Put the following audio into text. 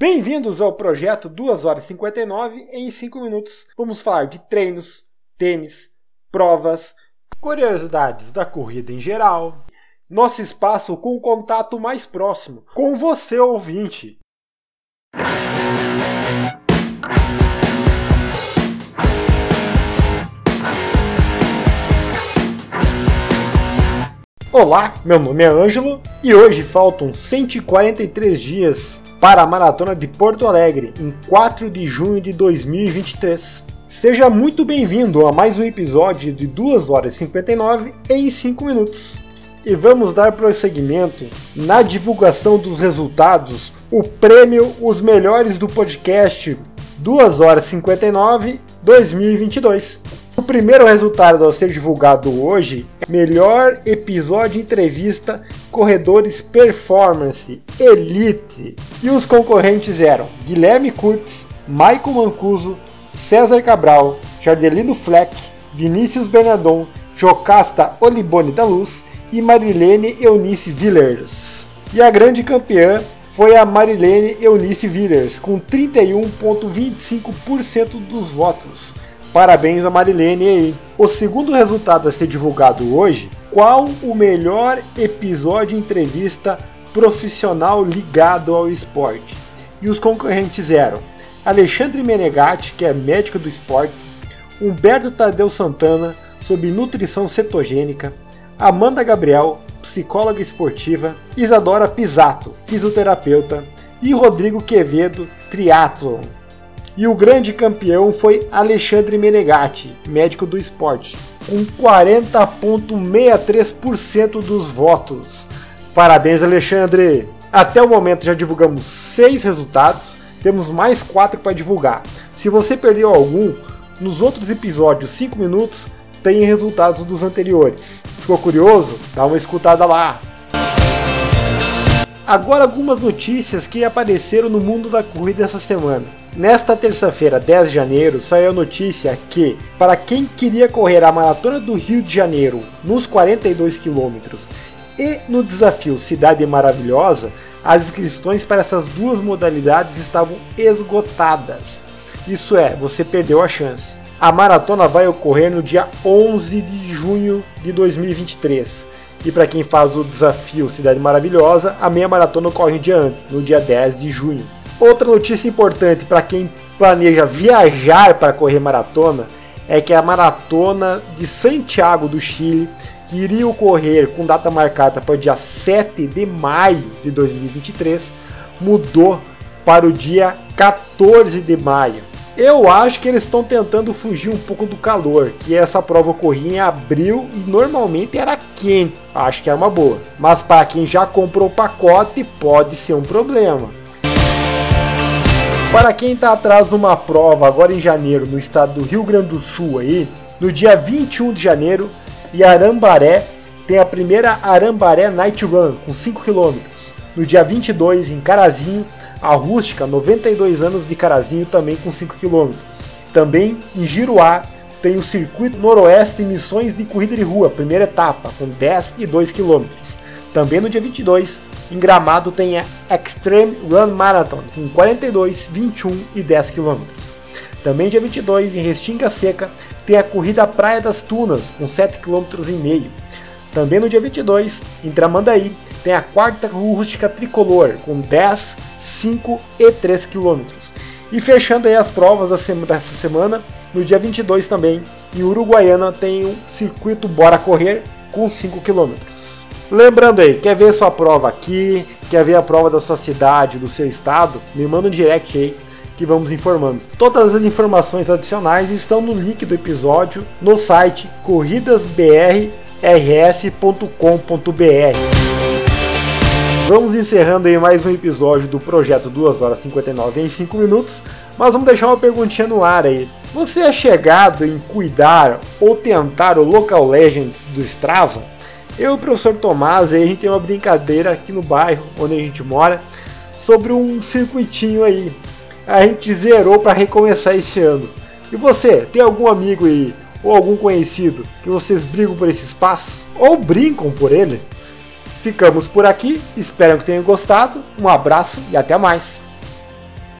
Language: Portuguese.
Bem-vindos ao projeto 2 horas e 59 em 5 minutos. Vamos falar de treinos, tênis, provas, curiosidades da corrida em geral, nosso espaço com o contato mais próximo, com você ouvinte. Olá, meu nome é Ângelo e hoje faltam 143 dias para a Maratona de Porto Alegre, em 4 de junho de 2023. Seja muito bem-vindo a mais um episódio de 2 horas e 59 em 5 minutos. E vamos dar prosseguimento na divulgação dos resultados, o prêmio Os Melhores do Podcast 2 horas e 59 2022. O primeiro resultado a ser divulgado hoje é melhor episódio entrevista Corredores Performance Elite. E os concorrentes eram Guilherme Kurtz, Michael Mancuso, César Cabral, Jardelino Fleck, Vinícius Bernardon, Jocasta Olibone da Luz e Marilene Eunice Villers. E a grande campeã foi a Marilene Eunice Villers, com 31,25% dos votos Parabéns a Marilene aí. O segundo resultado a ser divulgado hoje: qual o melhor episódio entrevista profissional ligado ao esporte? E os concorrentes eram Alexandre Menegatti, que é médico do esporte, Humberto Tadeu Santana, sobre nutrição cetogênica, Amanda Gabriel, psicóloga esportiva, Isadora Pisato, fisioterapeuta, e Rodrigo Quevedo, triatlon. E o grande campeão foi Alexandre Menegatti, médico do esporte, com 40,63% dos votos. Parabéns, Alexandre! Até o momento já divulgamos seis resultados, temos mais quatro para divulgar. Se você perdeu algum, nos outros episódios 5 minutos tem resultados dos anteriores. Ficou curioso? Dá uma escutada lá! Agora algumas notícias que apareceram no mundo da corrida essa semana. Nesta terça-feira, 10 de janeiro, saiu a notícia que, para quem queria correr a Maratona do Rio de Janeiro nos 42 quilômetros e no desafio Cidade Maravilhosa, as inscrições para essas duas modalidades estavam esgotadas. Isso é, você perdeu a chance. A maratona vai ocorrer no dia 11 de junho de 2023. E para quem faz o desafio Cidade Maravilhosa, a meia maratona ocorre um dia antes, no dia 10 de junho. Outra notícia importante para quem planeja viajar para correr maratona é que a maratona de Santiago do Chile, que iria ocorrer com data marcada para o dia 7 de maio de 2023, mudou para o dia 14 de maio. Eu acho que eles estão tentando fugir um pouco do calor, que essa prova ocorria em abril e normalmente era quente. Acho que é uma boa. Mas para quem já comprou o pacote, pode ser um problema. Para quem está atrás de uma prova agora em janeiro no estado do Rio Grande do Sul aí, no dia 21 de janeiro, em Arambaré tem a primeira Arambaré Night Run com 5 km. No dia 22 em Carazinho, a rústica 92 anos de Carazinho também com 5 km. Também em Giruá tem o Circuito Noroeste Missões de Corrida de Rua, primeira etapa, com 10 e 2 km. Também no dia 22 em Gramado tem a Extreme Run Marathon, com 42, 21 e 10 km. Também dia 22, em Restinga Seca, tem a Corrida Praia das Tunas, com 7 km. Também no dia 22, em Tramandaí, tem a quarta rústica tricolor, com 10, 5 e 3 km. E fechando aí as provas dessa semana, no dia 22 também, em Uruguaiana, tem o circuito Bora Correr, com 5 km. Lembrando aí, quer ver sua prova aqui, quer ver a prova da sua cidade, do seu estado? Me manda um direct aí que vamos informando. Todas as informações adicionais estão no link do episódio no site corridasbrrs.com.br. Vamos encerrando aí mais um episódio do projeto 2 horas 59 em 5 minutos, mas vamos deixar uma perguntinha no ar aí. Você é chegado em cuidar ou tentar o Local Legends do Strava? Eu e o professor Tomás, aí a gente tem uma brincadeira aqui no bairro onde a gente mora sobre um circuitinho aí. A gente zerou para recomeçar esse ano. E você, tem algum amigo aí ou algum conhecido que vocês brigam por esse espaço ou brincam por ele? Ficamos por aqui, espero que tenham gostado. Um abraço e até mais.